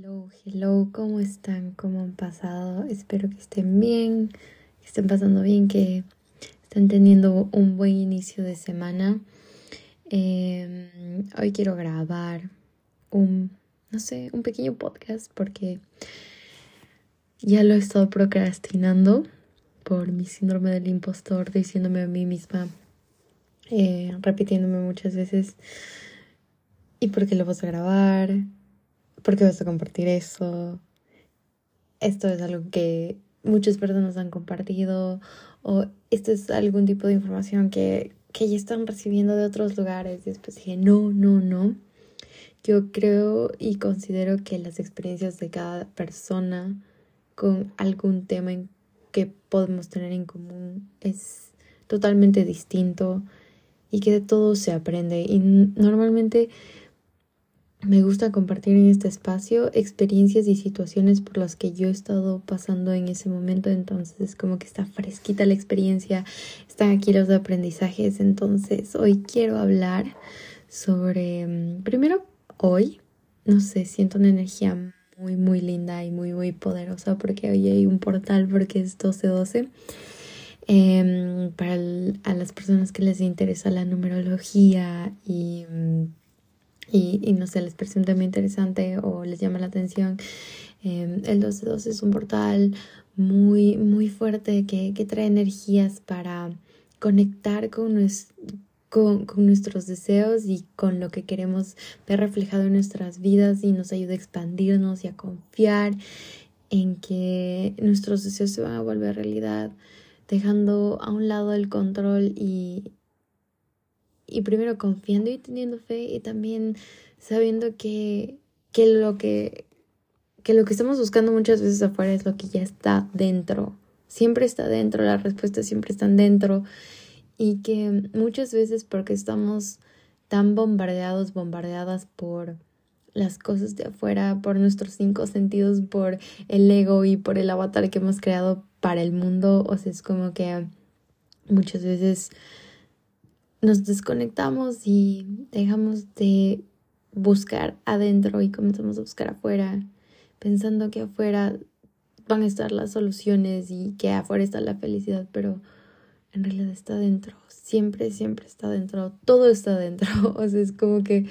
Hello, hello, ¿cómo están? ¿Cómo han pasado? Espero que estén bien, que estén pasando bien, que estén teniendo un buen inicio de semana. Em, hoy quiero grabar un, no sé, un pequeño podcast porque ya lo he estado procrastinando por mi síndrome del impostor, diciéndome a mí misma, eh, repitiéndome muchas veces, ¿y por qué lo vas a grabar? ¿Por qué vas a compartir eso? Esto es algo que muchas personas han compartido o esto es algún tipo de información que, que ya están recibiendo de otros lugares. Y después dije, no, no, no. Yo creo y considero que las experiencias de cada persona con algún tema en que podemos tener en común es totalmente distinto y que de todo se aprende. Y normalmente me gusta compartir en este espacio experiencias y situaciones por las que yo he estado pasando en ese momento. Entonces es como que está fresquita la experiencia, están aquí los aprendizajes. Entonces hoy quiero hablar sobre, mm, primero hoy, no sé, siento una energía muy, muy linda y muy, muy poderosa porque hoy hay un portal porque es 12-12. Em, para a las personas que les interesa la numerología y, mm, y, y, no sé, les presenta muy interesante o les llama la atención, em, el 12-12 es un portal muy, muy fuerte que, que trae energías para conectar con nuestro con, con, nuestros deseos y con lo que queremos ver reflejado en nuestras vidas y nos ayuda a expandirnos y a confiar en que nuestros deseos se van a volver realidad, dejando a un lado el control y, y primero confiando y teniendo fe y también sabiendo que, que lo que que lo que estamos buscando muchas veces afuera es lo que ya está dentro. Siempre está dentro, las respuestas siempre están dentro y que muchas veces porque estamos tan bombardeados, bombardeadas por las cosas de afuera, por nuestros cinco sentidos, por el ego y por el avatar que hemos creado para el mundo, o sea, es como que muchas veces nos desconectamos y dejamos de buscar adentro y comenzamos a buscar afuera, pensando que afuera van a estar las soluciones y que afuera está la felicidad, pero en realidad está dentro, siempre, siempre está dentro, todo está dentro, o sea, es como que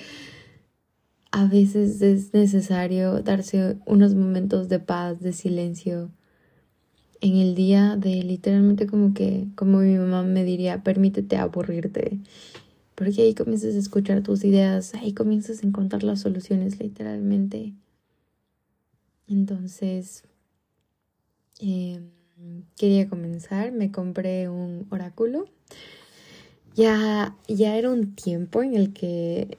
a veces es necesario darse unos momentos de paz, de silencio en el día de literalmente como que, como mi mamá me diría, permítete aburrirte, porque ahí comienzas a escuchar tus ideas, ahí comienzas a encontrar las soluciones literalmente. Entonces, eh, quería comenzar, me compré un oráculo. Ya, ya era un tiempo en el que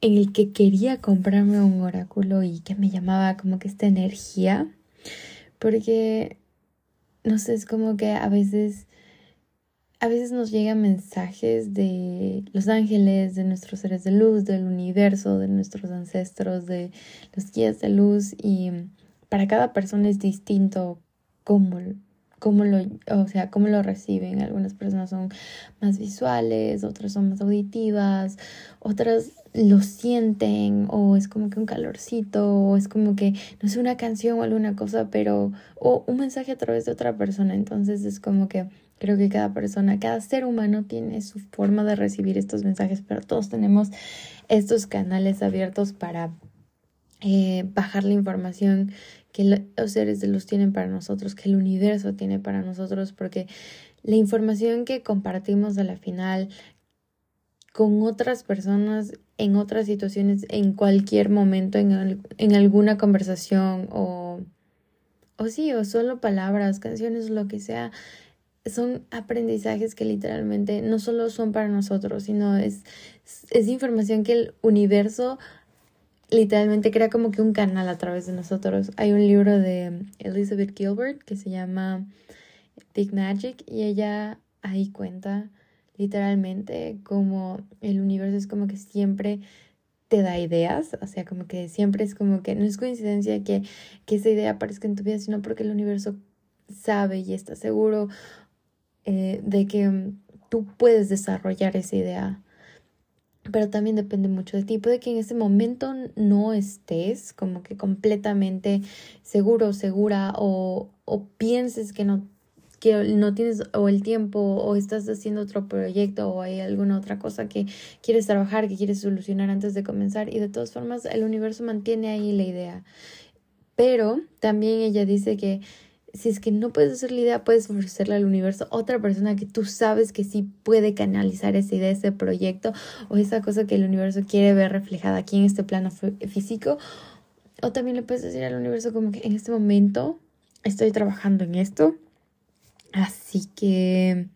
en el que quería comprarme un oráculo y que me llamaba como que esta energía, porque no sé, es como que a veces a veces nos llegan mensajes de los ángeles, de nuestros seres de luz, del universo, de nuestros ancestros, de los guías de luz y para cada persona es distinto cómo, cómo lo, o sea, cómo lo reciben. Algunas personas son más visuales, otras son más auditivas, otras lo sienten o es como que un calorcito o es como que no es una canción o alguna cosa, pero o un mensaje a través de otra persona. Entonces es como que creo que cada persona, cada ser humano tiene su forma de recibir estos mensajes, pero todos tenemos estos canales abiertos para eh, bajar la información que los seres de luz tienen para nosotros, que el universo tiene para nosotros, porque la información que compartimos a la final con otras personas en otras situaciones, en cualquier momento, en, en alguna conversación o, o sí, o solo palabras, canciones, lo que sea, son aprendizajes que literalmente no solo son para nosotros, sino es, es información que el universo literalmente crea como que un canal a través de nosotros. Hay un libro de Elizabeth Gilbert que se llama Big Magic y ella ahí cuenta literalmente como el universo es como que siempre te da ideas, o sea, como que siempre es como que no es coincidencia que, que esa idea aparezca en tu vida, sino porque el universo sabe y está seguro eh, de que tú puedes desarrollar esa idea pero también depende mucho de ti. Puede que en ese momento no estés como que completamente seguro, segura o, o pienses que no que no tienes o el tiempo o estás haciendo otro proyecto o hay alguna otra cosa que quieres trabajar, que quieres solucionar antes de comenzar y de todas formas el universo mantiene ahí la idea. Pero también ella dice que si es que no puedes hacer la idea, puedes ofrecerle al universo otra persona que tú sabes que sí puede canalizar esa idea, ese proyecto o esa cosa que el universo quiere ver reflejada aquí en este plano físico. O también le puedes decir al universo como que en este momento estoy trabajando en esto Así que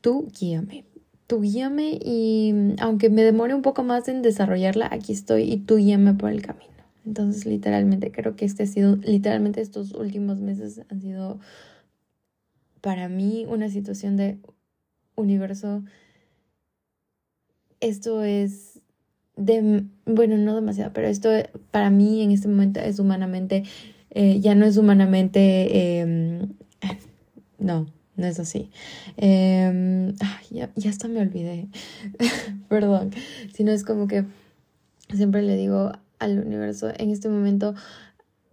tú guíame, tú guíame y aunque me demore un poco más en desarrollarla, aquí estoy y tú guíame por el camino. Entonces, literalmente, creo que este ha sido, literalmente estos últimos meses han sido para mí una situación de universo. Esto es de, bueno, no demasiado, pero esto para mí en este momento es humanamente, eh, ya no es humanamente em, no, no es así. Eh, ya, ya hasta me olvidé. Perdón. Sino es como que siempre le digo al universo, en este momento,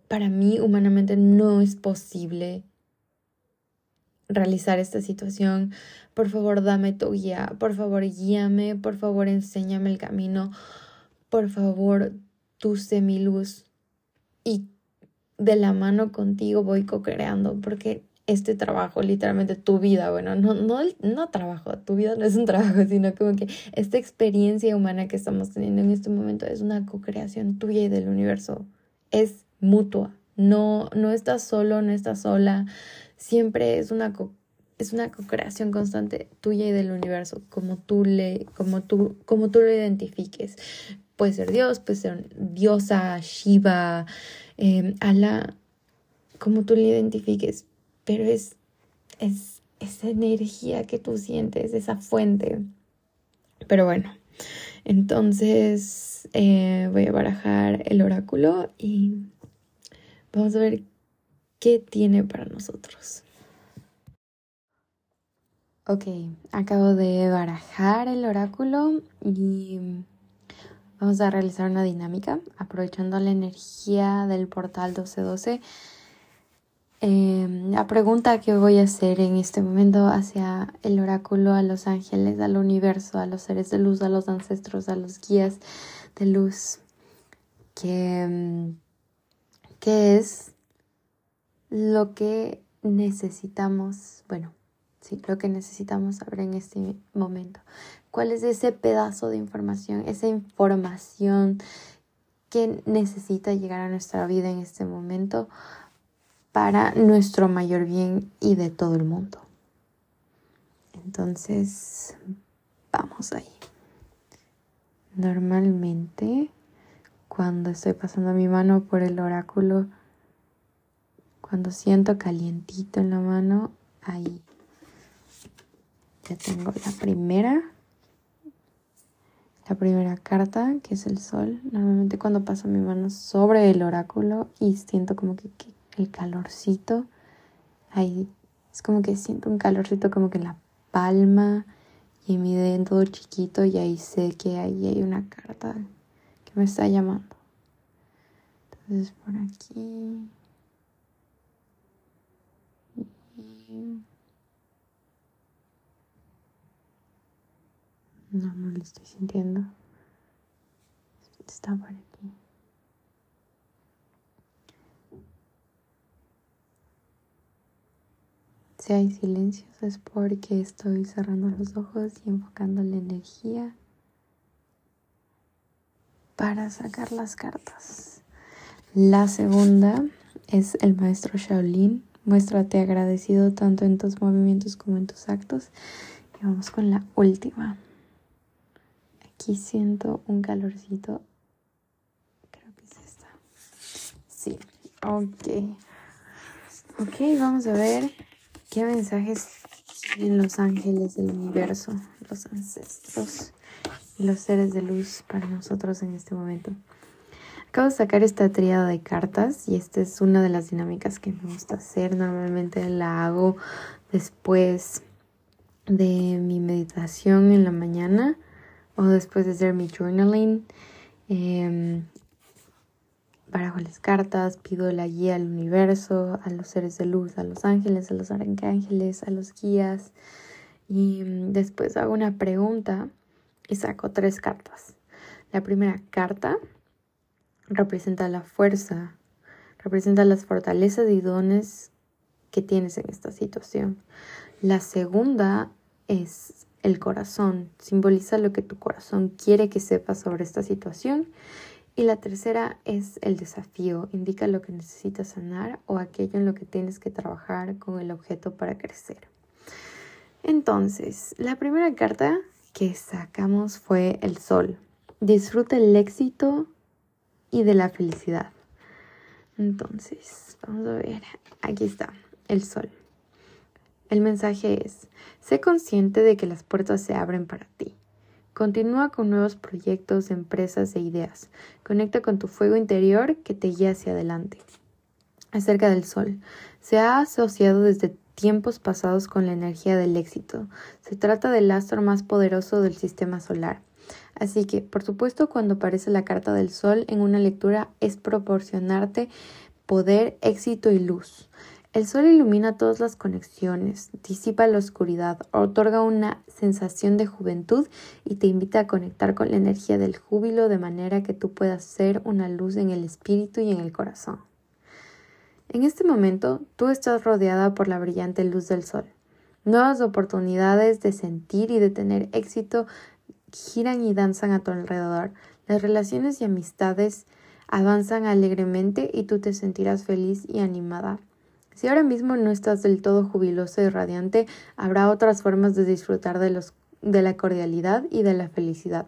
para mí humanamente no es posible realizar esta situación. Por favor, dame tu guía. Por favor, guíame. Por favor, enséñame el camino. Por favor, tú sé mi luz. Y de la mano contigo voy co-creando porque este trabajo, literalmente tu vida, bueno, no, no, no trabajo, tu vida no es un trabajo, sino como que esta experiencia humana que estamos teniendo en este momento es una co-creación tuya y del universo, es mutua, no, no estás solo, no estás sola, siempre es una co es una co-creación constante tuya y del universo, como tú le, como tú, como tú lo identifiques. Puede ser Dios, puede ser diosa, Shiva, eh, Alá, como tú le identifiques, pero es, es esa energía que tú sientes, esa fuente. Pero bueno, entonces eh, voy a barajar el oráculo y vamos a ver qué tiene para nosotros. Ok, acabo de barajar el oráculo y vamos a realizar una dinámica aprovechando la energía del portal 1212 Em, la pregunta que voy a hacer en este momento hacia el oráculo, a los ángeles, al universo, a los seres de luz, a los ancestros, a los guías de luz, que, em, ¿qué es lo que necesitamos, bueno, sí, lo que necesitamos saber en este momento? ¿Cuál es ese pedazo de información, esa información que necesita llegar a nuestra vida en este momento? Para nuestro mayor bien y de todo el mundo. Entonces, vamos ahí. Normalmente, cuando estoy pasando mi mano por el oráculo, cuando siento calientito en la mano, ahí ya tengo la primera, la primera carta, que es el sol. Normalmente cuando paso mi mano sobre el oráculo y siento como que, que el calorcito. Ahí es como que siento un calorcito como que en la palma y en mi dedo chiquito y ahí sé que ahí hay una carta que me está llamando. Entonces por aquí. No, no lo estoy sintiendo. Está por aquí. Si hay silencios es porque estoy cerrando los ojos y enfocando la energía para sacar las cartas. La segunda es el maestro Shaolin. Muéstrate agradecido tanto en tus movimientos como en tus actos. Y vamos con la última. Aquí siento un calorcito. Creo que es esta. Sí, ok. Ok, vamos a ver ¿Qué mensajes tienen los ángeles del universo, los ancestros y los seres de luz para nosotros en este momento? Acabo de sacar esta triada de cartas y esta es una de las dinámicas que me gusta hacer. Normalmente la hago después de mi meditación en la mañana o después de hacer mi journaling. Eh, barajo las cartas, pido la guía al universo, a los seres de luz, a los ángeles, a los arcángeles, a los guías. Y mm, después hago una pregunta y saco tres cartas. La primera carta representa la fuerza, representa las fortalezas y dones que tienes en esta situación. La segunda es el corazón, simboliza lo que tu corazón quiere que sepas sobre esta situación. Y la tercera es el desafío, indica lo que necesitas sanar o aquello en lo que tienes que trabajar con el objeto para crecer. Entonces, la primera carta que sacamos fue el sol. Disfruta el éxito y de la felicidad. Entonces, vamos a ver, aquí está, el sol. El mensaje es, sé consciente de que las puertas se abren para ti. Continúa con nuevos proyectos, empresas e ideas. Conecta con tu fuego interior que te guía hacia adelante. Acerca del sol. Se ha asociado desde tiempos pasados con la energía del éxito. Se trata del astro más poderoso del sistema solar. Así que, por supuesto, cuando aparece la carta del sol en una lectura es proporcionarte poder, éxito y luz. El sol ilumina todas las conexiones, disipa la oscuridad, otorga una sensación de juventud y te invita a conectar con la energía del júbilo de manera que tú puedas ser una luz en el espíritu y en el corazón. En este momento, tú estás rodeada por la brillante luz del sol. Nuevas oportunidades de sentir y de tener éxito giran y danzan a tu alrededor. Las relaciones y amistades avanzan alegremente y tú te sentirás feliz y animada. Si ahora mismo no estás del todo jubiloso y radiante, habrá otras formas de disfrutar de, los, de la cordialidad y de la felicidad.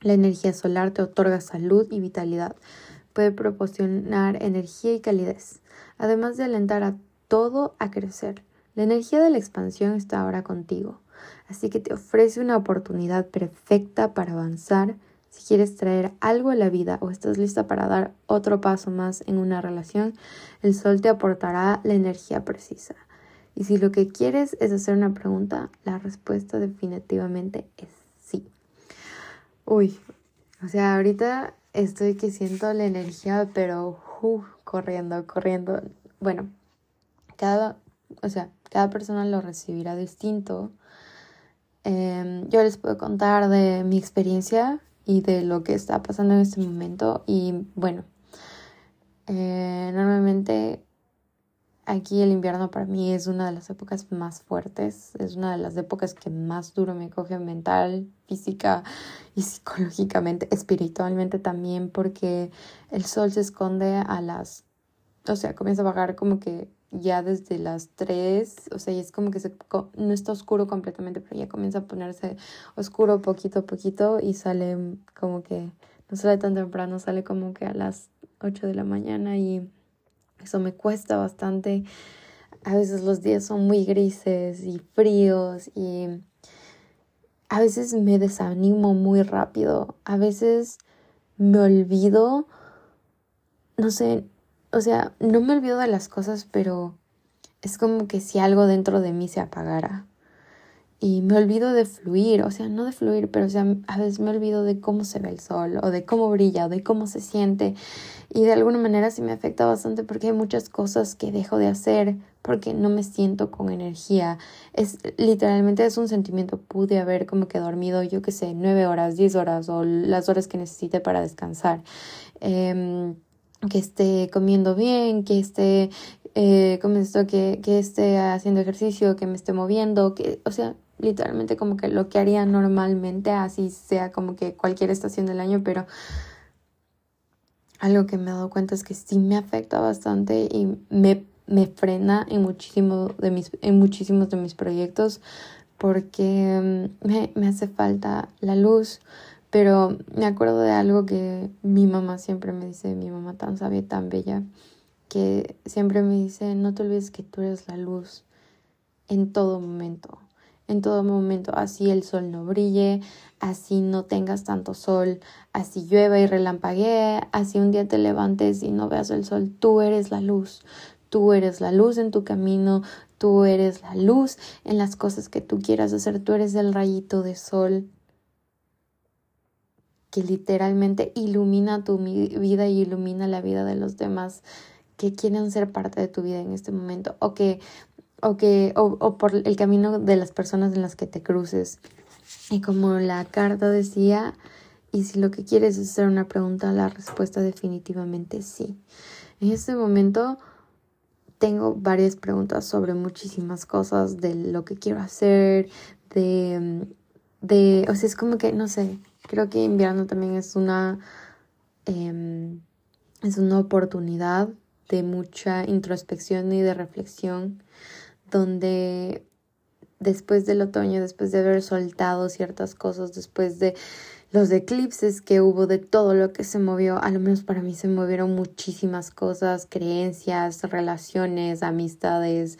La energía solar te otorga salud y vitalidad. Puede proporcionar energía y calidez además de alentar a todo a crecer. La energía de la expansión está ahora contigo, así que te ofrece una oportunidad perfecta para avanzar. Si quieres traer algo a la vida o estás lista para dar otro paso más en una relación, el sol te aportará la energía precisa. Y si lo que quieres es hacer una pregunta, la respuesta definitivamente es sí. Uy, o sea, ahorita estoy que siento la energía, pero corriendo, corriendo. Bueno, cada, o sea, cada persona lo recibirá distinto. Em, yo les puedo contar de mi experiencia y de lo que está pasando en este momento. Y bueno, eh, normalmente aquí el invierno para mí es una de las épocas más fuertes, es una de las épocas que más duro me coge mental, física y psicológicamente, espiritualmente también, porque el sol se esconde a las, o sea, comienza a bajar como que ya desde las 3, o sea, y es como que se, no está oscuro completamente, pero ya comienza a ponerse oscuro poquito a poquito y sale como que, no sale tan temprano, sale como que a las 8 de la mañana y eso me cuesta bastante. A veces los días son muy grises y fríos y a veces me desanimo muy rápido. A veces me olvido, no sé, o sea, no me olvido de las cosas, pero es como que si algo dentro de mí se apagara. Y me olvido de fluir, o sea, no de fluir, pero o sea, a veces me olvido de cómo se ve el sol, o de cómo brilla, o de cómo se siente. Y de alguna manera sí me afecta bastante porque hay muchas cosas que dejo de hacer porque no me siento con energía. Es literalmente es un sentimiento. Pude haber como que dormido, yo qué sé, nueve horas, diez horas o las horas que necesite para descansar. Em, que esté comiendo bien, que esté eh, que, que esté haciendo ejercicio, que me esté moviendo, que, o sea, literalmente como que lo que haría normalmente, así sea como que cualquier estación del año, pero algo que me he dado cuenta es que sí me afecta bastante y me, me frena en, muchísimo de mis, en muchísimos de mis proyectos porque mm, me, me hace falta la luz. Pero me acuerdo de algo que mi mamá siempre me dice, mi mamá tan sabia y tan bella, que siempre me dice, no te olvides que tú eres la luz en todo momento en todo momento, así el sol no brille, así no tengas tanto sol, así llueva y relampaguee, así un día te levantes y no veas el sol, tú eres la luz, tú eres la luz en tu camino, tú eres la luz en las cosas que tú quieras hacer, tú eres el rayito de sol que literalmente ilumina tu vida y ilumina la vida de los demás que quieren ser parte de tu vida en este momento o que o que o, por el camino de las personas en las que te cruces. Y como la carta decía y si lo que quieres es hacer una pregunta la respuesta definitivamente sí. En este momento tengo varias preguntas sobre muchísimas cosas de lo que quiero hacer de de o sea es como que no sé creo que invierno también es una eh, es una oportunidad de mucha introspección y de reflexión, donde después del otoño, después de haber soltado ciertas cosas, después de los eclipses que hubo, de todo lo que se movió, a lo menos para mí se movieron muchísimas cosas, creencias, relaciones, amistades,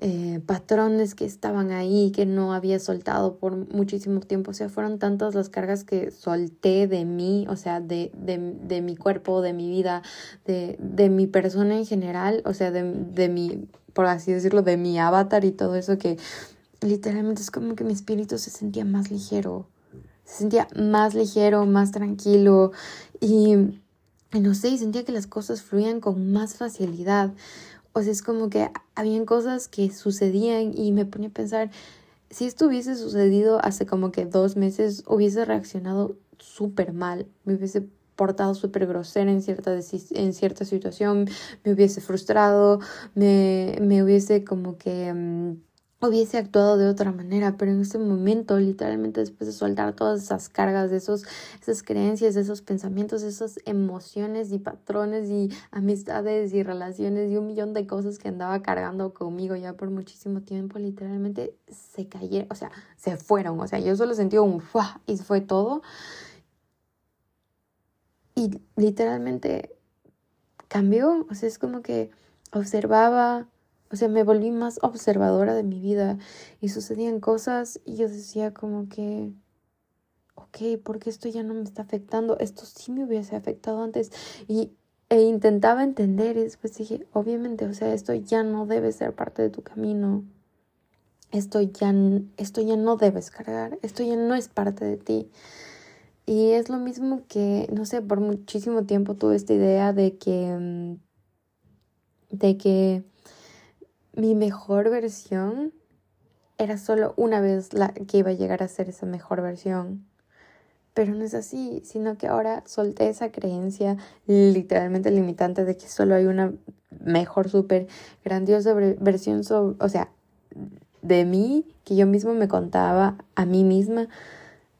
eh, patrones que estaban ahí, que no había soltado por muchísimo tiempo. O sea, fueron tantas las cargas que solté de mí, o sea, de, de, de mi cuerpo, de mi vida, de, de mi persona en general, o sea, de, de mi, por así decirlo, de mi avatar y todo eso que literalmente es como que mi espíritu se sentía más ligero, se sentía más ligero, más tranquilo y, y no sé, y sentía que las cosas fluían con más facilidad. O sea, es como que habían cosas que sucedían y me ponía a pensar, si esto hubiese sucedido hace como que dos meses, hubiese reaccionado súper mal, me hubiese portado súper grosera en cierta, en cierta situación, me hubiese frustrado, me, me hubiese como que... Mm, hubiese actuado de otra manera, pero en ese momento, literalmente después de soltar todas esas cargas, de esos, esas creencias, esos pensamientos, esas emociones y patrones y amistades y relaciones y un millón de cosas que andaba cargando conmigo ya por muchísimo tiempo, literalmente se cayeron, o sea, se fueron, o sea, yo solo sentí un ¡fua! y fue todo. Y literalmente cambió, o sea, es como que observaba o sea, me volví más observadora de mi vida y sucedían cosas y yo decía como que, ok, ¿por qué esto ya no me está afectando? Esto sí me hubiese afectado antes y e intentaba entender y después dije, obviamente, o sea, esto ya no debe ser parte de tu camino. Esto ya, esto ya no debes cargar, esto ya no es parte de ti. Y es lo mismo que, no sé, por muchísimo tiempo tuve esta idea de que, mm, de que mi mejor versión era solo una vez la que iba a llegar a ser esa mejor versión. Pero no es así, sino que ahora solté esa creencia literalmente limitante de que solo hay una mejor, súper grandiosa versión, o sea, de mí, que yo mismo me contaba a mí misma.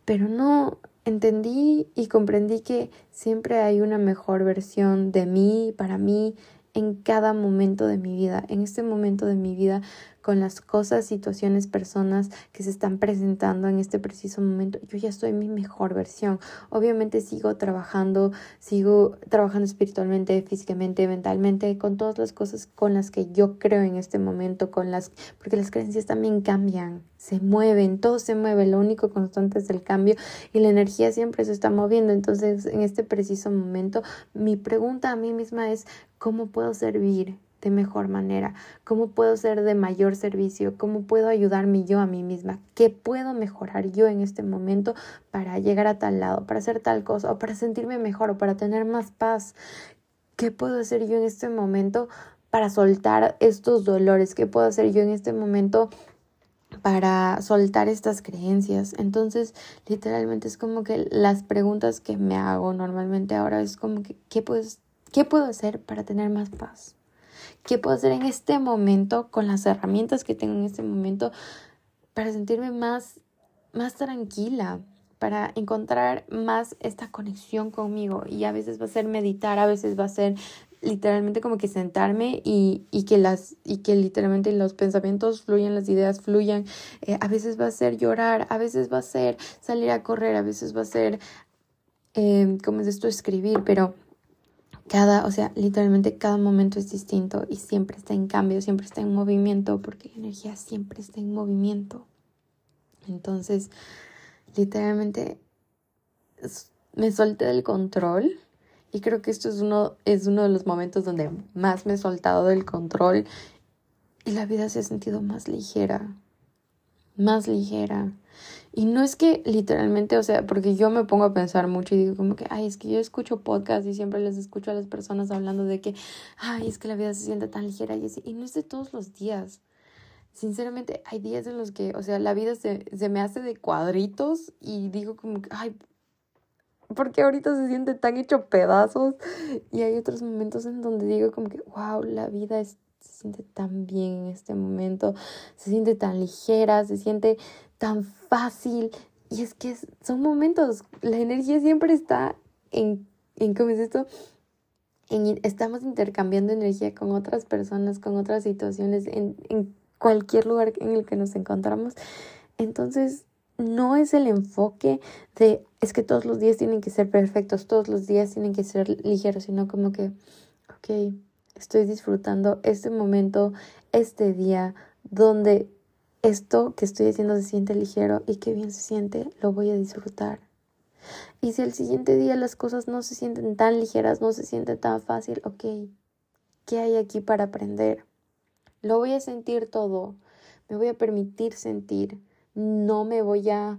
Pero no, entendí y comprendí que siempre hay una mejor versión de mí, para mí, en cada momento de mi vida, en este momento de mi vida, con las cosas, situaciones, personas que se están presentando en este preciso momento, yo ya en mi mejor versión. Obviamente sigo trabajando, sigo trabajando espiritualmente, físicamente, mentalmente, con todas las cosas con las que yo creo en este momento, con las porque las creencias también cambian, se mueven, todo se mueve, lo único constante es el cambio y la energía siempre se está moviendo. Entonces, en este preciso momento, mi pregunta a mí misma es ¿cómo puedo servir? Mejor manera? ¿Cómo puedo ser de mayor servicio? ¿Cómo puedo ayudarme yo a mí misma? ¿Qué puedo mejorar yo en este momento para llegar a tal lado, para hacer tal cosa o para sentirme mejor o para tener más paz? ¿Qué puedo hacer yo en este momento para soltar estos dolores? ¿Qué puedo hacer yo en este momento para soltar estas creencias. Entonces, literalmente es como que las preguntas que me hago normalmente ahora es como que, ¿qué, pues, ¿qué puedo hacer para tener más paz? ¿Qué puedo hacer en este momento con las herramientas que tengo en este momento para sentirme más, más tranquila? para encontrar más esta conexión conmigo y a veces va a ser meditar, a veces va a ser literalmente como que sentarme y, y, que las y que literalmente los pensamientos fluyan, las ideas fluyan. Eh, a veces va a ser llorar, a veces va a ser salir a correr, a veces va a ser, eh, ¿cómo es esto? Escribir, pero cada, o sea, literalmente cada momento es distinto y siempre está en cambio, siempre está en movimiento, porque la energía siempre está en movimiento. Entonces, literalmente me solté del control y creo que esto es uno, es uno de los momentos donde más me he soltado del control y la vida se ha sentido más ligera, más ligera. Y no es que literalmente, o sea, porque yo me pongo a pensar mucho y digo como que, ay, es que yo escucho podcast y siempre les escucho a las personas hablando de que, ay, es que la vida se siente tan ligera y así. Y no es de todos los días. Sinceramente, hay días en los que, o sea, la vida se, se me hace de cuadritos y digo como que, ay, porque ahorita se siente tan hecho pedazos y hay otros momentos en donde digo como que, wow, la vida se siente tan bien en este momento, se siente tan ligera, se siente tan fácil. Y es que son momentos, la energía siempre está en, en ¿cómo es esto? Estamos intercambiando energía con otras personas, con otras situaciones, en, en cualquier lugar en el que nos encontramos. Entonces, no es el enfoque de es que todos los días tienen que ser perfectos, todos los días tienen que ser ligeros, sino como que, ok, estoy disfrutando este momento, este día, donde esto que estoy haciendo se siente ligero y qué bien se siente, lo voy a disfrutar. Y si el siguiente día las cosas no se sienten tan ligeras, no se siente tan fácil, ok, ¿qué hay aquí para aprender? Lo voy a sentir todo, me voy a permitir sentir no me voy a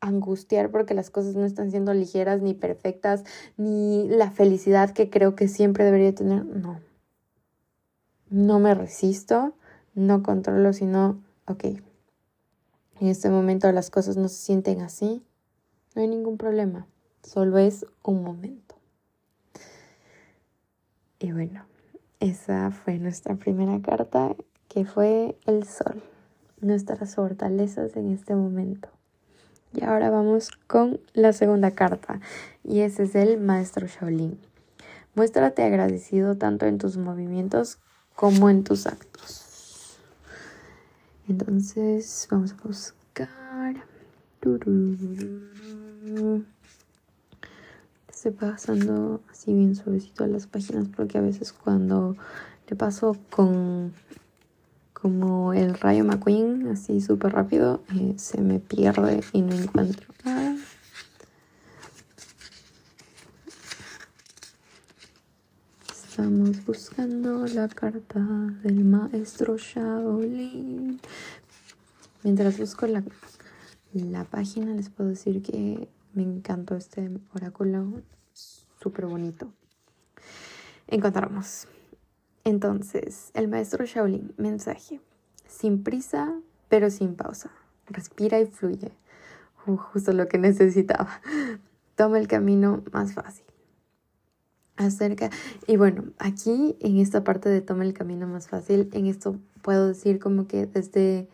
angustiar porque las cosas no están siendo ligeras ni perfectas, ni la felicidad que creo que siempre debería tener. No. No me resisto, no controlo, sino, ok, en este momento las cosas no se sienten así, no hay ningún problema, solo es un momento. Y bueno, esa fue nuestra primera carta, que fue el sol nuestras fortalezas en este momento. Y ahora vamos con la segunda carta y ese es el maestro Shaolin. Muéstrate agradecido tanto en tus movimientos como en tus actos. Entonces vamos a buscar. Estoy pasando así bien suavecito a las páginas porque a veces cuando le paso con como el rayo McQueen, así súper rápido, eh, se me pierde y no encuentro nada. Estamos buscando la carta del maestro Shaolin. Mientras busco la, la página, les puedo decir que me encantó este oráculo, súper bonito. Encontramos. Entonces, el maestro Shaolin, mensaje. Sin prisa, pero sin pausa. Respira y fluye. justo lo que necesitaba. Toma el camino más fácil. Acerca. Y bueno, aquí en esta parte de toma el camino más fácil, en esto puedo decir como que desde,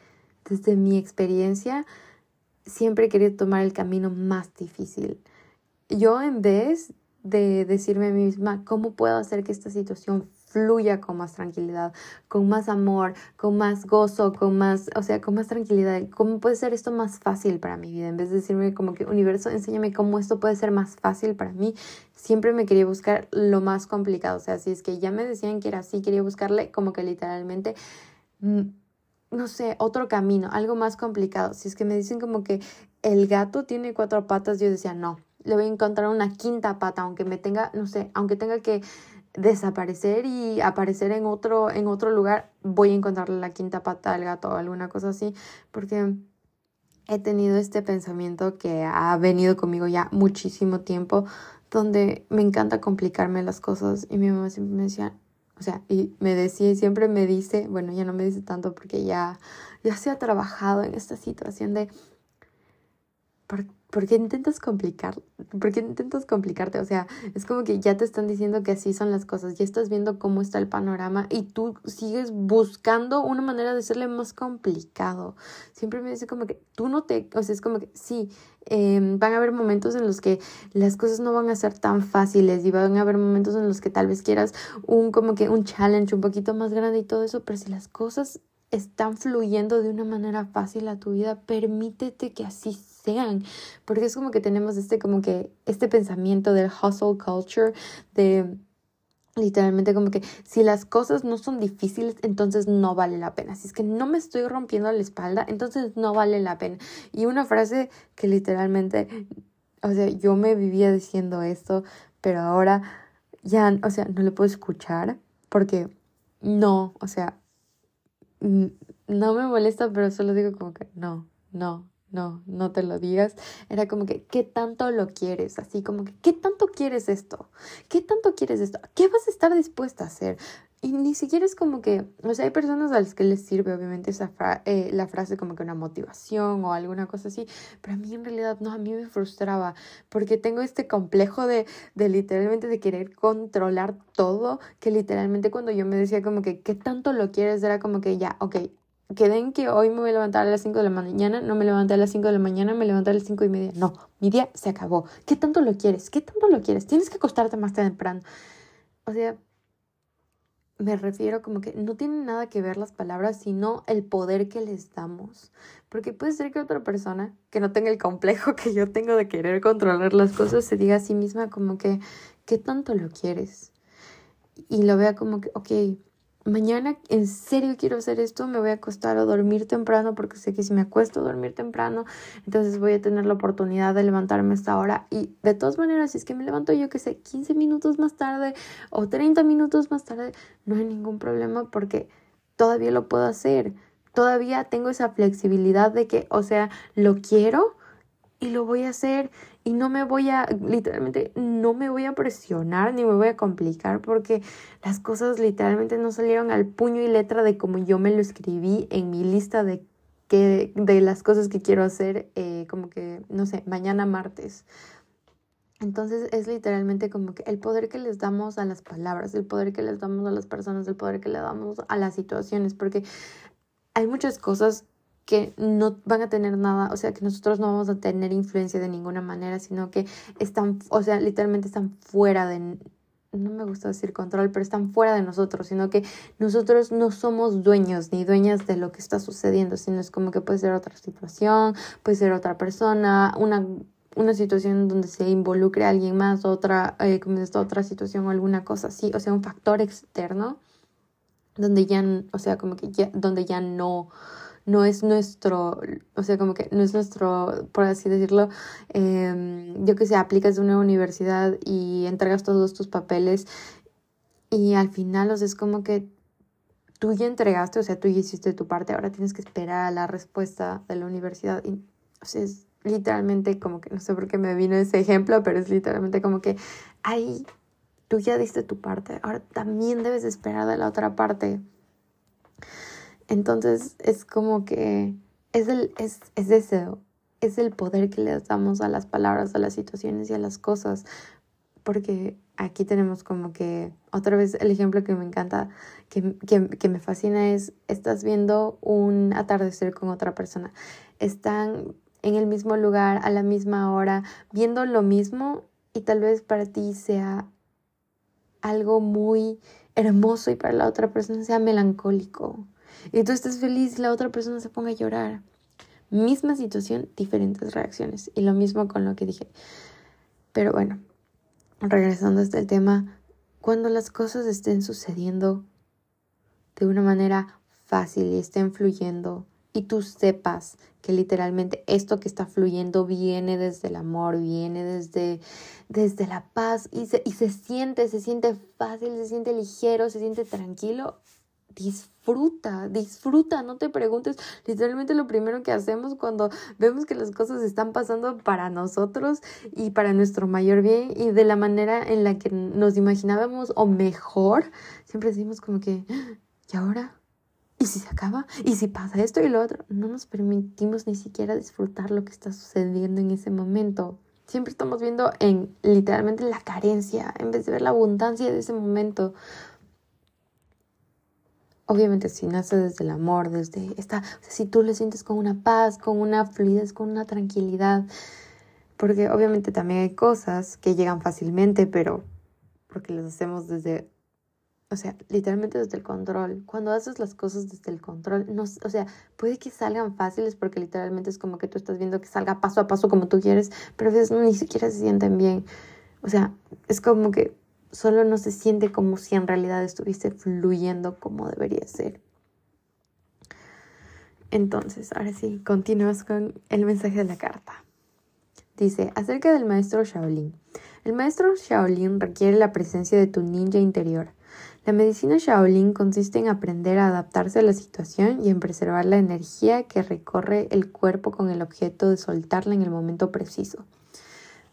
desde mi experiencia, siempre he querido tomar el camino más difícil. Yo en vez de decirme a mí misma, ¿cómo puedo hacer que esta situación fluya con más tranquilidad, con más amor, con más gozo, con más, o sea, con más tranquilidad. ¿Cómo puede ser esto más fácil para mi vida? En vez de decirme como que universo, enséñame cómo esto puede ser más fácil para mí, siempre me quería buscar lo más complicado. O sea, si es que ya me decían que era así, quería buscarle como que literalmente mm, no sé, otro camino, algo más complicado. Si es que me dicen como que el gato tiene cuatro patas, yo decía, no, le voy a encontrar una quinta pata, aunque me tenga, no sé, aunque tenga que desaparecer y aparecer en otro, en otro lugar, voy a encontrarle la quinta pata al gato o alguna cosa así, porque he tenido este pensamiento que ha venido conmigo ya muchísimo tiempo, donde me encanta complicarme las cosas y mi mamá siempre me decía, o sea, y me decía y siempre me dice, bueno, ya no me dice tanto porque ya, ya se ha trabajado en esta situación de, ¿por, ¿por qué intentas complicar? ¿Por qué intentas complicarte? O sea, es como que ya te están diciendo que así son las cosas, ya estás viendo cómo está el panorama y tú sigues buscando una manera de hacerle más complicado. Siempre me dice como que tú no te, o sea, es como que sí, em, van a haber momentos en los que las cosas no van a ser tan fáciles y van a haber momentos en los que tal vez quieras un como que un challenge un poquito más grande y todo eso, pero si las cosas están fluyendo de una manera fácil a tu vida, permítete que así sean, porque es como que tenemos este como que este pensamiento del hustle culture de literalmente como que si las cosas no son difíciles, entonces no vale la pena. Si es que no me estoy rompiendo la espalda, entonces no vale la pena. Y una frase que literalmente, o sea, yo me vivía diciendo esto, pero ahora ya, o sea, no le puedo escuchar porque no, o sea, no me molesta, pero solo digo como que no, no, no, no te lo digas. Era como que, ¿qué tanto lo quieres? Así como que, ¿qué tanto quieres esto? ¿Qué tanto quieres esto? ¿Qué vas a estar dispuesta a hacer? Y ni siquiera es como que, o sea, hay personas a las que les sirve obviamente esa eh, la frase como que una motivación o alguna cosa así, pero a mí en realidad no, a mí me frustraba porque tengo este complejo de, de literalmente de querer controlar todo, que literalmente cuando yo me decía como que, ¿qué tanto lo quieres? Era como que ya, ok, queden que hoy me voy a levantar a las 5 de la mañana, no me levanté a las 5 de la mañana, me levanté a las 5 y media. No, mi día se acabó. ¿Qué tanto lo quieres? ¿Qué tanto lo quieres? Tienes que acostarte más temprano. O sea, me refiero como que no tiene nada que ver las palabras, sino el poder que les damos. Porque puede ser que otra persona que no tenga el complejo que yo tengo de querer controlar las cosas se diga a sí misma como que, ¿qué tanto lo quieres? Y lo vea como que, ok, mañana en serio quiero hacer esto, me voy a acostar o dormir temprano porque sé que si me acuesto a dormir temprano, entonces voy a tener la oportunidad de levantarme a esta hora. Y de todas maneras, si es que me levanto yo que sé 15 minutos más tarde o 30 minutos más tarde, no hay ningún problema porque todavía lo puedo hacer. Todavía tengo esa flexibilidad de que, o sea, lo quiero y lo voy a hacer y no me voy a, literalmente, no me voy a presionar ni me voy a complicar porque las cosas literalmente no salieron al puño y letra de como yo me lo escribí en mi lista de, que, de las cosas que quiero hacer, eh, como que, no sé, mañana martes. Entonces es literalmente como que el poder que les damos a las palabras, el poder que les damos a las personas, el poder que le damos a las situaciones, porque hay muchas cosas que no van a tener nada, o sea, que nosotros no vamos a tener influencia de ninguna manera, sino que están, o sea, literalmente están fuera de, no me gusta decir control, pero están fuera de nosotros, sino que nosotros no somos dueños ni dueñas de lo que está sucediendo, sino es como que puede ser otra situación, puede ser otra persona, una, una situación donde se involucre a alguien más, otra, eh, como esta otra situación o alguna cosa así, o sea, un factor externo donde ya, o sea, como que ya, donde ya no no es nuestro, o sea, como que no es nuestro, por así decirlo, em, yo que sé, aplicas de una universidad y entregas todos tus papeles y al final, o sea, es como que tú ya entregaste, o sea, tú ya hiciste tu parte, ahora tienes que esperar a la respuesta de la universidad. Y, o sea, es literalmente como que, no sé por qué me vino ese ejemplo, pero es literalmente como que, ahí, tú ya diste tu parte, ahora también debes esperar de la otra parte. Entonces es como que es, el, es, es deseo, es el poder que le damos a las palabras, a las situaciones y a las cosas. Porque aquí tenemos como que, otra vez el ejemplo que me encanta, que, que, que me fascina es, estás viendo un atardecer con otra persona. Están en el mismo lugar, a la misma hora, viendo lo mismo y tal vez para ti sea algo muy hermoso y para la otra persona sea melancólico y tú estás feliz la otra persona se ponga a llorar. Misma situación, diferentes reacciones. Y lo mismo con lo que dije. Pero bueno, regresando a este tema, cuando las cosas estén sucediendo de una manera fácil y estén fluyendo y tú sepas que literalmente esto que está fluyendo viene desde el amor, viene desde, desde la paz y se, y se siente, se siente fácil, se siente ligero, se siente tranquilo, disfruta, disfruta, no te preguntes. Literalmente lo primero que hacemos cuando vemos que las cosas están pasando para nosotros y para nuestro mayor bien y de la manera en la que nos imaginábamos o mejor, siempre decimos como que, ¿y ahora? ¿Y si se acaba? ¿Y si pasa esto y lo otro? No nos permitimos ni siquiera disfrutar lo que está sucediendo en ese momento. Siempre estamos viendo en literalmente la carencia en vez de ver la abundancia de ese momento. Obviamente si nace desde el amor, desde esta, si tú le sientes con una paz, con una fluidez, con una tranquilidad, porque obviamente también hay cosas que llegan fácilmente, pero porque las hacemos desde, o sea, literalmente desde el control. Cuando haces las cosas desde el control, no, o sea, puede que salgan fáciles porque literalmente es como que tú estás viendo que salga paso a paso como tú quieres, pero a veces ni siquiera se sienten bien. O sea, es como que solo no se siente como si en realidad estuviese fluyendo como debería ser. Entonces, ahora sí, continuamos con el mensaje de la carta. Dice, acerca del maestro Shaolin. El maestro Shaolin requiere la presencia de tu ninja interior. La medicina Shaolin consiste en aprender a adaptarse a la situación y en preservar la energía que recorre el cuerpo con el objeto de soltarla en el momento preciso.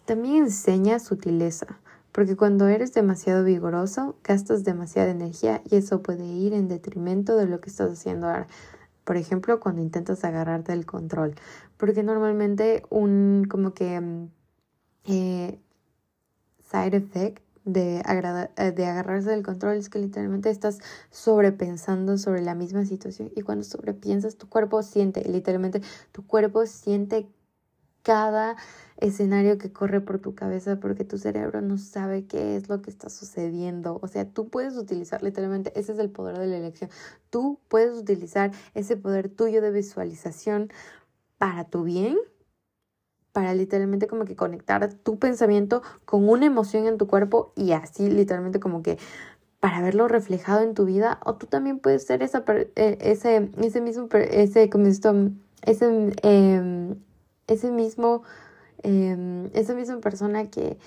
También enseña sutileza, porque cuando eres demasiado vigoroso, gastas demasiada energía y eso puede ir en detrimento de lo que estás haciendo ahora. Por ejemplo, cuando intentas agarrarte el control, porque normalmente un como que mm, eh, side effect de, eh, de agarrarse del control es que literalmente estás sobrepensando sobre la misma situación y cuando sobrepiensas tu cuerpo siente, literalmente tu cuerpo siente cada escenario que corre por tu cabeza porque tu cerebro no sabe qué es lo que está sucediendo. O sea, tú puedes utilizar literalmente, ese es el poder de la elección, tú puedes utilizar ese poder tuyo de visualización para tu bien para literalmente como que conectar tu pensamiento con una emoción en tu cuerpo y así literalmente como que para verlo reflejado en tu vida. O tú también puedes ser esa eh, ese ese mismo ese como esto ese eh, ese mismo eh, esa misma persona que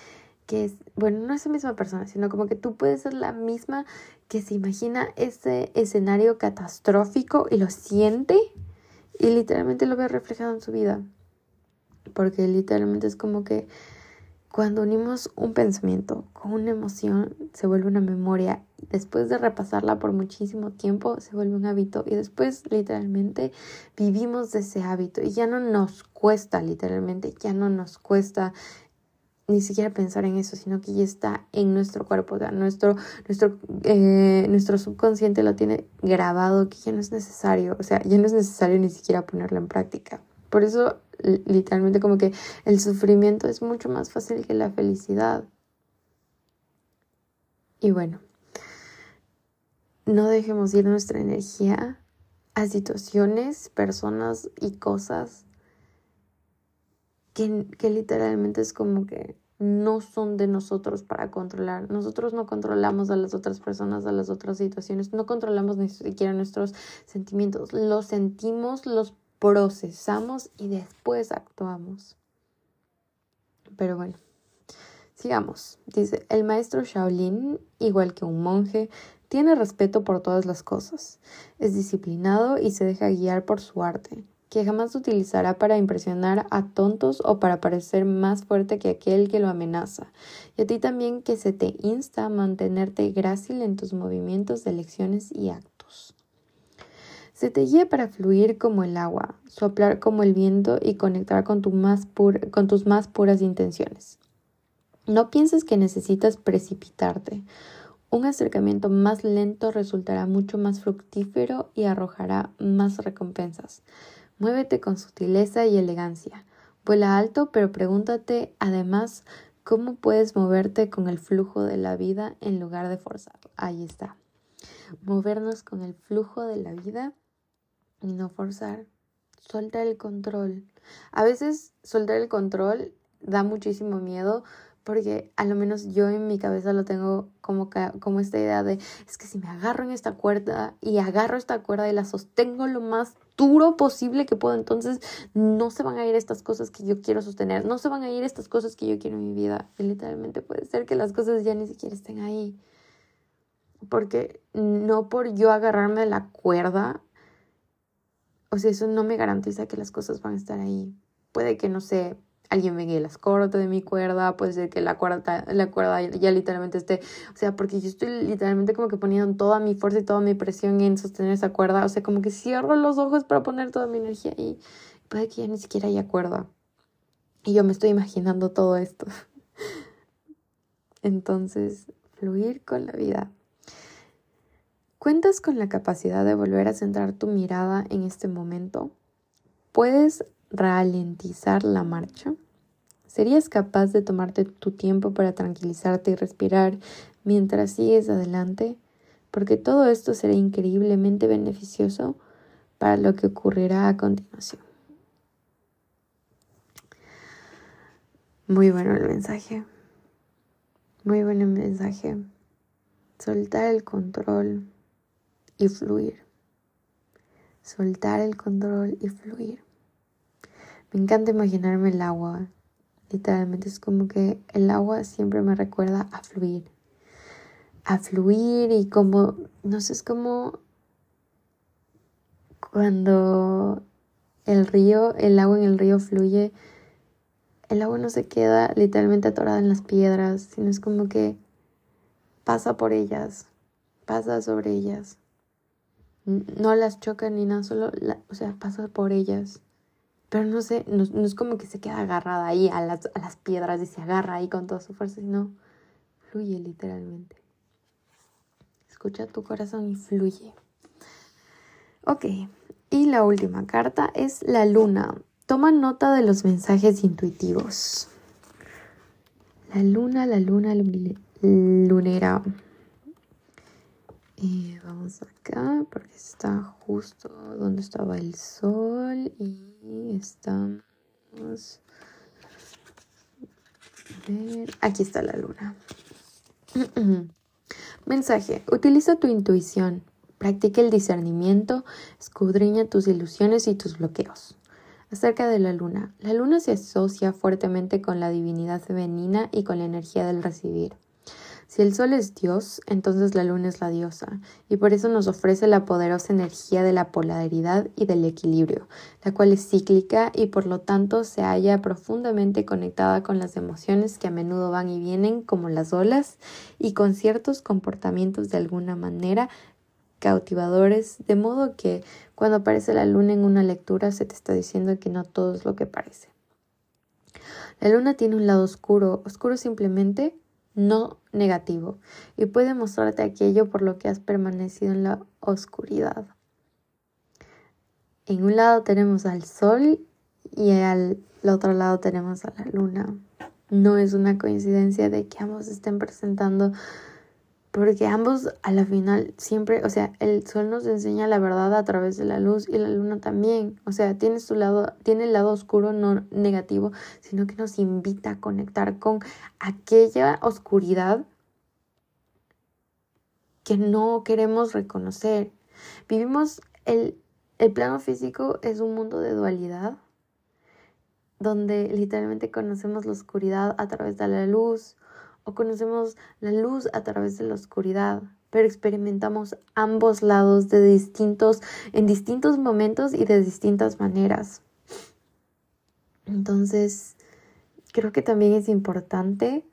que es, bueno, no esa misma persona, sino como que tú puedes ser la misma que se imagina ese escenario catastrófico y lo siente y literalmente lo ve reflejado en su vida. Porque literalmente es como que cuando unimos un pensamiento con una emoción, se vuelve una memoria. Después de repasarla por muchísimo tiempo, se vuelve un hábito. Y después, literalmente, vivimos de ese hábito. Y ya no nos cuesta, literalmente, ya no nos cuesta ni siquiera pensar en eso, sino que ya está en nuestro cuerpo. O sea, nuestro, nuestro, eh, nuestro subconsciente lo tiene grabado, que ya no es necesario. O sea, ya no es necesario ni siquiera ponerlo en práctica. Por eso literalmente como que el sufrimiento es mucho más fácil que la felicidad. Y bueno, no dejemos ir nuestra energía a situaciones, personas y cosas que, que literalmente es como que no son de nosotros para controlar. Nosotros no controlamos a las otras personas, a las otras situaciones, no controlamos ni siquiera nuestros sentimientos. Los sentimos, los procesamos y después actuamos. Pero bueno, sigamos. Dice, el maestro Shaolin, igual que un monje, tiene respeto por todas las cosas. Es disciplinado y se deja guiar por su arte, que jamás utilizará para impresionar a tontos o para parecer más fuerte que aquel que lo amenaza. Y a ti también que se te insta a mantenerte grácil en tus movimientos de elecciones y actos. Se te guía para fluir como el agua, soplar como el viento y conectar con, con tus más puras intenciones. No pienses que necesitas precipitarte. Un acercamiento más lento resultará mucho más fructífero y arrojará más recompensas. Muévete con sutileza y elegancia. Vuela alto, pero pregúntate además cómo puedes moverte con el flujo de la vida en lugar de forzar. Ahí está. Movernos con el flujo de la vida y no forzar. Soltar el control. A veces soltar el control da muchísimo miedo porque a lo menos yo en mi cabeza lo tengo como, como esta idea de es que si me agarro en esta cuerda y agarro esta cuerda y la sostengo lo más duro posible que puedo, entonces no se van a ir estas cosas que yo quiero sostener, no se van a ir estas cosas que yo quiero en mi vida. Y literalmente puede ser que las cosas ya ni siquiera estén ahí. Porque no por yo agarrarme la cuerda o sea, eso no me garantiza que las cosas van a estar ahí. Puede que, no sé, alguien venga y las corte de mi cuerda, puede ser que la cuerda, la cuerda ya literalmente esté, o sea, porque yo estoy literalmente como que poniendo toda mi fuerza y toda mi presión en sostener esa cuerda, o sea, como que cierro los ojos para poner toda mi energía y puede que ya ni siquiera haya cuerda. Y yo me estoy imaginando todo esto. Entonces, fluir con la vida. ¿Cuentas con la capacidad de volver a centrar tu mirada en este momento? ¿Puedes ralentizar la marcha? ¿Serías capaz de tomarte tu tiempo para tranquilizarte y respirar mientras sigues adelante? Porque todo esto será increíblemente beneficioso para lo que ocurrirá a continuación. Muy bueno el mensaje. Muy bueno el mensaje. Soltar el control y fluir. Soltar el control y fluir. Me encanta imaginarme el agua. Literalmente es como que el agua siempre me recuerda a fluir. a fluir y como, no sé, es como cuando el río, el agua en el río fluye, el agua no se queda literalmente atorada en las piedras, sino es como que pasa por ellas, pasa sobre ellas. No las choca ni nada, solo, o sea, pasa por ellas. Pero no sé, no, es como que se queda agarrada ahí a las, a las piedras y se agarra ahí con toda su fuerza, sino fluye literalmente. Escucha tu corazón y fluye. Ok, y la última carta es la luna. Toma nota de los mensajes intuitivos. La luna, la luna lunera. Y vamos acá porque está justo donde estaba el sol y estamos. Aquí está la luna. Mensaje. Utiliza tu intuición. Practica el discernimiento. Escudriña tus ilusiones y tus bloqueos. Acerca de la luna. La luna se asocia fuertemente con la divinidad femenina y con la energía del recibir. Si el sol es Dios, entonces la luna es la diosa, y por eso nos ofrece la poderosa energía de la polaridad y del equilibrio, la cual es cíclica y por lo tanto se halla profundamente conectada con las emociones que a menudo van y vienen como las olas y con ciertos comportamientos de alguna manera cautivadores, de modo que cuando aparece la luna en una lectura se te está diciendo que no todo es lo que parece. La luna tiene un lado oscuro, oscuro simplemente no negativo, y puede mostrarte aquello por lo que has permanecido en la oscuridad. En un lado tenemos al sol y al otro lado tenemos a la luna. No es una coincidencia de que ambos estén presentando porque ambos a la final siempre, o sea, el sol nos enseña la verdad a través de la luz y la luna también, o sea, tiene su lado, tiene el lado oscuro no negativo, sino que nos invita a conectar con aquella oscuridad que no queremos reconocer. Vivimos el, el plano físico es un mundo de dualidad donde literalmente conocemos la oscuridad a través de la luz o conocemos la luz a través de la oscuridad, pero experimentamos ambos lados de distintos, en distintos momentos y de distintas maneras. Entonces, creo que también es importante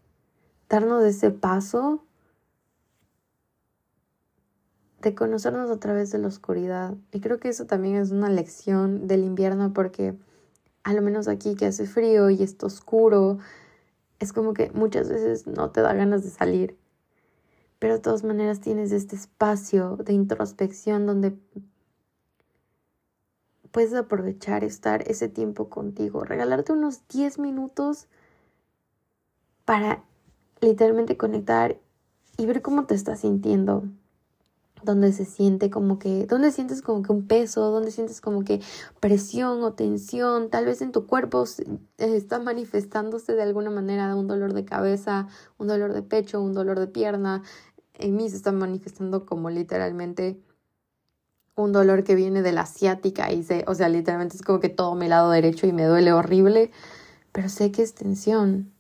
darnos ese paso de conocernos a través de la oscuridad. Y creo que eso también es una lección del invierno porque a lo menos aquí que hace frío y está oscuro, es como que muchas veces no te da ganas de salir, pero de todas maneras tienes este espacio de introspección donde puedes aprovechar estar ese tiempo contigo, regalarte unos 10 minutos para literalmente conectar y ver cómo te estás sintiendo donde se siente como que, donde sientes como que un peso, donde sientes como que presión o tensión, tal vez en tu cuerpo está manifestándose de alguna manera un dolor de cabeza, un dolor de pecho, un dolor de pierna. En mí se está manifestando como literalmente un dolor que viene de la asiática y se, o sea, literalmente es como que todo mi lado derecho y me duele horrible, pero sé que es tensión.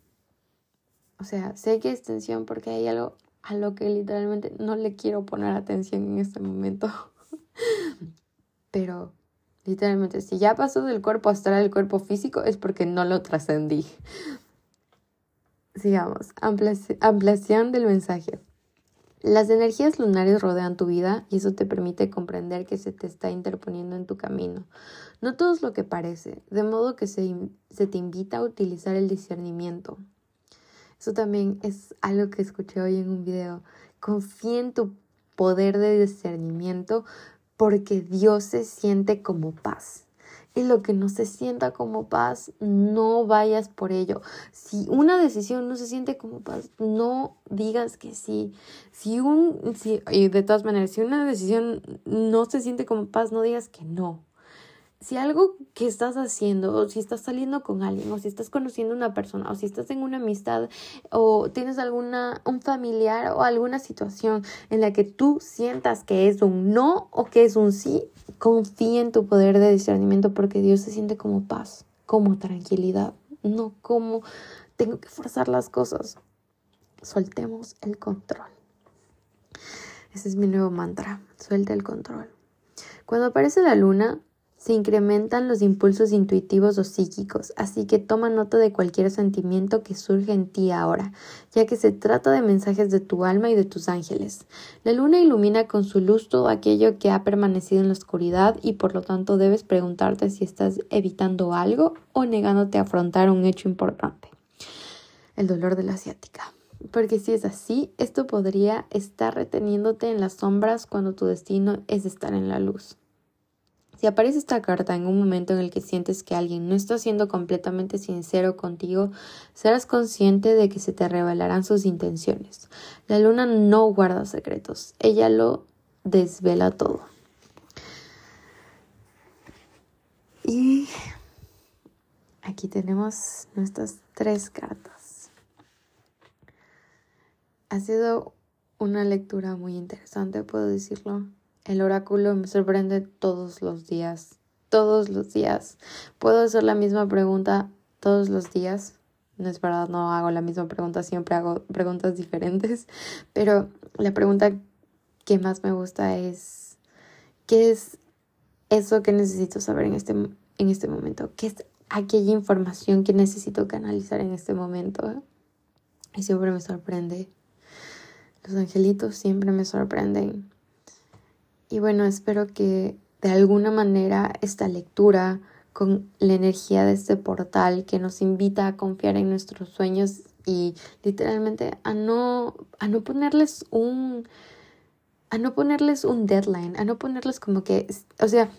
O sea, sé que es tensión porque hay algo a lo que literalmente no le quiero poner atención en este momento. Pero literalmente, si ya pasó del cuerpo astral al cuerpo físico es porque no lo trascendí. Sigamos, ampliación del mensaje. Las energías lunares rodean tu vida y eso te permite comprender que se te está interponiendo en tu camino. No todo es lo que parece, de modo que se, se te invita a utilizar el discernimiento, eso también es algo que escuché hoy en un video. Confía en tu poder de discernimiento porque Dios se siente como paz. Y lo que no se sienta como paz, no vayas por ello. Si una decisión no se siente como paz, no digas que sí. Si un, si, y de todas maneras, si una decisión no se siente como paz, no digas que no si algo que estás haciendo, o si estás saliendo con alguien, o si estás conociendo a una persona, o si estás en una amistad, o tienes alguna, un familiar o alguna situación en la que tú sientas que es un no o que es un sí, confía en tu poder de discernimiento porque Dios se siente como paz, como tranquilidad, no como tengo que forzar las cosas. Soltemos el control. Ese es mi nuevo mantra. Suelta el control. Cuando aparece la luna, se incrementan los impulsos intuitivos o psíquicos, así que toma nota de cualquier sentimiento que surge en ti ahora, ya que se trata de mensajes de tu alma y de tus ángeles. La luna ilumina con su luz todo aquello que ha permanecido en la oscuridad y por lo tanto debes preguntarte si estás evitando algo o negándote a afrontar un hecho importante. El dolor de la asiática. Porque si es así, esto podría estar reteniéndote en las sombras cuando tu destino es estar en la luz. Si aparece esta carta en un momento en el que sientes que alguien no está siendo completamente sincero contigo, serás consciente de que se te revelarán sus intenciones. La luna no guarda secretos, ella lo desvela todo. Y aquí tenemos nuestras tres cartas. Ha sido una lectura muy interesante, puedo decirlo. El oráculo me sorprende todos los días, todos los días. Puedo hacer la misma pregunta todos los días. No es verdad, no hago la misma pregunta, siempre hago preguntas diferentes, pero la pregunta que más me gusta es, ¿qué es eso que necesito saber en este, en este momento? ¿Qué es aquella información que necesito canalizar en este momento? Y siempre me sorprende. Los angelitos siempre me sorprenden. Y bueno, espero que de alguna manera esta lectura con la energía de este portal que nos invita a confiar en nuestros sueños y literalmente a no, a no ponerles un a no ponerles un deadline, a no ponerles como que, o sea,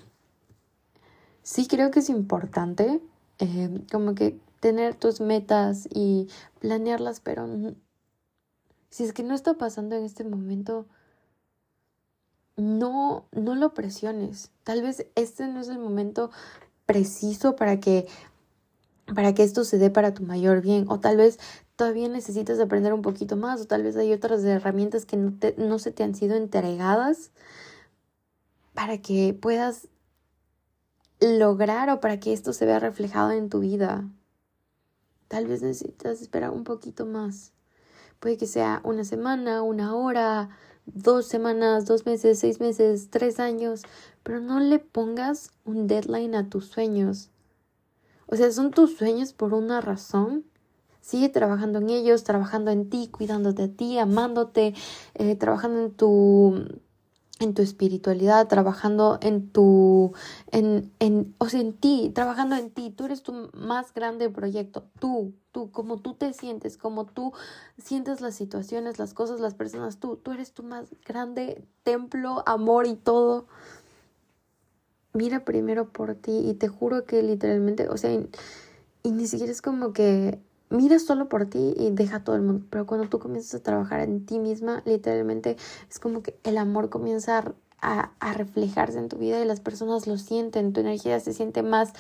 sí creo que es importante eh, como que tener tus metas y planearlas, pero si es que no está pasando en este momento, no, no lo presiones. Tal vez este no es el momento preciso para que para que esto se dé para tu mayor bien o tal vez todavía necesitas aprender un poquito más o tal vez hay otras herramientas que no, no se te han sido entregadas para que puedas lograr o para que esto se vea reflejado en tu vida. Tal vez necesitas esperar un poquito más. Puede que sea una semana, una hora, dos semanas, dos meses, seis meses, tres años, pero no le pongas un deadline a tus sueños. O sea, son tus sueños por una razón. Sigue trabajando en ellos, trabajando en ti, cuidándote a ti, amándote, eh, trabajando en tu en tu espiritualidad, trabajando en tu, en, en, o sea, en ti, trabajando en ti. Tú eres tu más grande proyecto. Tú, tú, como tú te sientes, como tú sientes las situaciones, las cosas, las personas, tú, tú eres tu más grande templo, amor y todo. Mira primero por ti y te juro que literalmente, o sea, y ni siquiera es como que mira solo por ti y deja todo el mundo. Pero cuando tú comienzas a trabajar en ti misma, literalmente es como que el amor comienza a, a, reflejarse en tu vida y las personas lo sienten, tu energía se siente más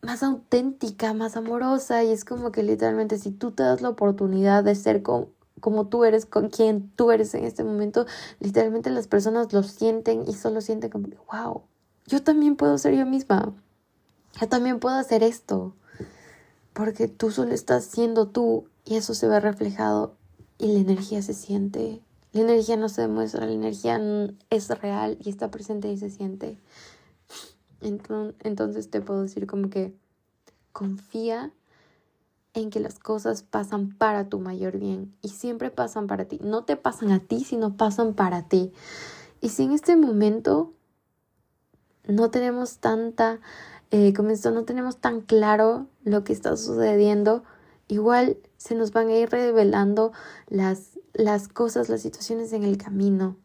más auténtica, más amorosa. Y es como que literalmente si tú te das la oportunidad de ser como, como tú eres, con quien tú eres en este momento, literalmente las personas lo sienten y solo sienten como, wow, yo también puedo ser yo misma, yo también puedo hacer esto porque tú solo estás siendo tú y eso se ve reflejado y la energía se siente. La energía no se demuestra, la energía es real y está presente y se siente. Entonces te puedo decir como que confía en que las cosas pasan para tu mayor bien y siempre pasan para ti. No te pasan a ti, sino pasan para ti. Y si en este momento no tenemos tanta eh, como no tenemos tan claro lo que está sucediendo, igual se nos van a ir revelando las, las cosas, las situaciones en el camino.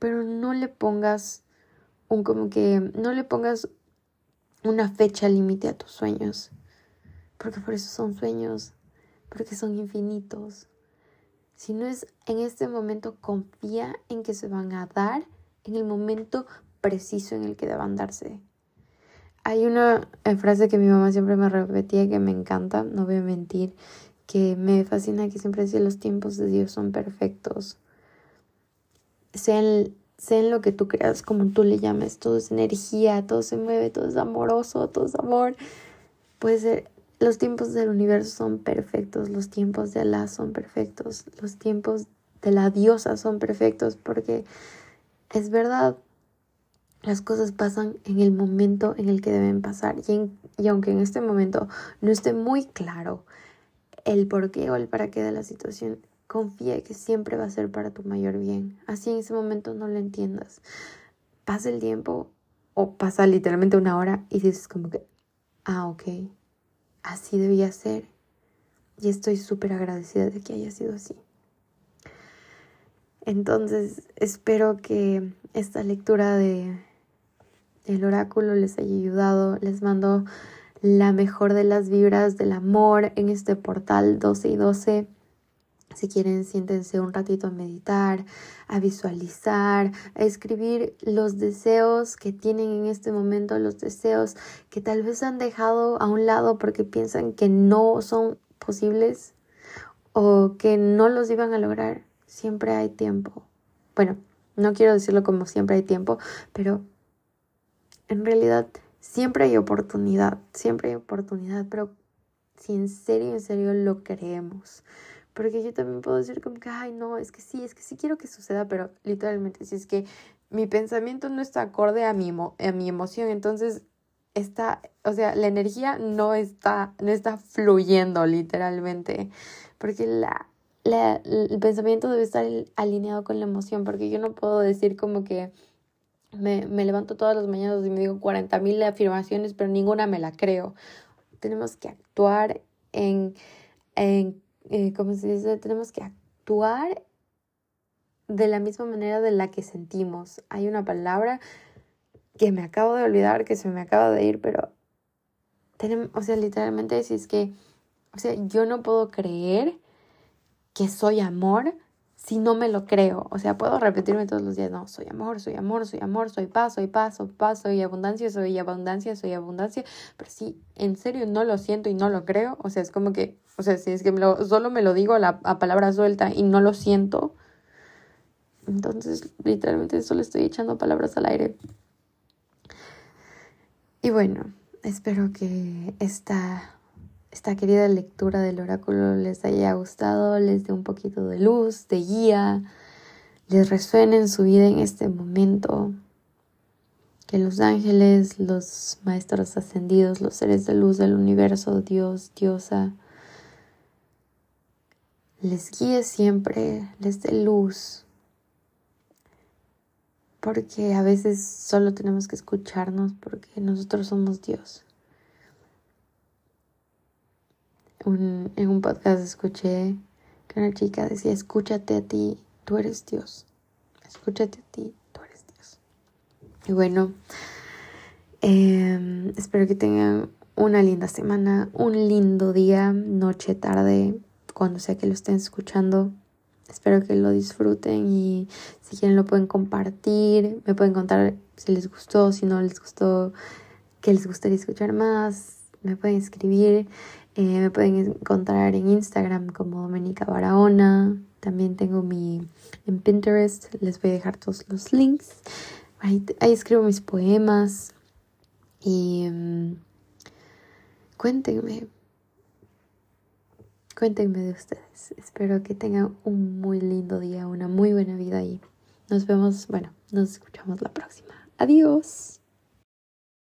Pero no le pongas un como que, no le pongas una fecha límite a tus sueños. Porque por eso son sueños, porque son infinitos. Si no es en este momento, confía en que se van a dar en el momento preciso en el que deban darse. Hay una eh, frase que mi mamá siempre me repetía que me encanta, no voy a mentir, que me fascina, que siempre decía los tiempos de Dios son perfectos. Sean, sean lo que tú creas, como tú le llames, todo es energía, todo se mueve, todo es amoroso, todo es amor. Puede ser, los tiempos del universo son perfectos, los tiempos de Alá son perfectos, los tiempos de la diosa son perfectos porque es verdad, las cosas pasan en el momento en el que deben pasar y, y aunque en este momento no esté muy claro el por qué o el para qué de la situación, confía que siempre va a ser para tu mayor bien. Así en ese momento no lo entiendas. Pasa el tiempo o pasa literalmente una hora y dices como que, ah, ok, así debía ser. Y estoy súper agradecida de que haya sido así. Entonces, espero que esta lectura de el oráculo les haya ayudado. Les mando la mejor de las vibras del amor en este portal 12 y 12. Si quieren, siéntense un ratito a meditar, a visualizar, a escribir los deseos que tienen en este momento, los deseos que tal vez han dejado a un lado porque piensan que no son posibles o que no los iban a lograr. Siempre hay tiempo. Bueno, no quiero decirlo como siempre hay tiempo, pero en realidad siempre hay oportunidad, siempre hay oportunidad, pero si en serio, en serio lo creemos porque yo también puedo decir como que, ay, no, es que sí, es que sí quiero que suceda, pero literalmente, si es que mi pensamiento no está acorde a mi, a mi emoción, entonces está, o sea, la energía no está, no está fluyendo literalmente, porque la, la, el pensamiento debe estar alineado con la emoción, porque yo no puedo decir como que me, me levanto todas las mañanas y me digo 40 mil afirmaciones, pero ninguna me la creo. Tenemos que actuar en, en eh, como se dice, tenemos que actuar de la misma manera de la que sentimos. Hay una palabra que me acabo de olvidar, que se me acaba de ir, pero tenemos, o sea, literalmente si es que, o sea, yo no puedo creer que soy amor si no me lo creo. O sea, puedo repetirme todos los días, no, soy amor, soy amor, soy amor, soy paz, soy paz, soy paz, soy abundancia, soy abundancia, soy abundancia. Pero si en serio no lo siento y no lo creo, o sea, es como que, o sea, si es que solo me lo digo a la palabra suelta y no lo siento, entonces literalmente solo estoy echando palabras al aire. Y bueno, espero que esta esta querida lectura del oráculo les haya gustado, les dé un poquito de luz, de guía, les resuene en su vida en este momento. Que los ángeles, los maestros ascendidos, los seres de luz del universo, Dios, Diosa, les guíe siempre, les dé luz. Porque a veces solo tenemos que escucharnos porque nosotros somos Dios en un podcast escuché que una chica decía, escúchate a ti, tú eres Dios. Escúchate a ti, tú eres Dios. Y bueno, em, espero que tengan una linda semana, un lindo día, noche, tarde, cuando sea que lo estén escuchando. Espero que lo disfruten y si quieren lo pueden compartir, me pueden contar si les gustó, si no les gustó, qué les gustaría escuchar más, me pueden escribir. Eh, me pueden encontrar en Instagram como Domenica Barahona. También tengo mi en Pinterest. Les voy a dejar todos los links. Ahí, escribo mis poemas. Y um, cuéntenme. Cuéntenme de ustedes. Espero que tengan un muy lindo día, una muy buena vida y nos vemos, bueno, nos escuchamos la próxima. Adiós.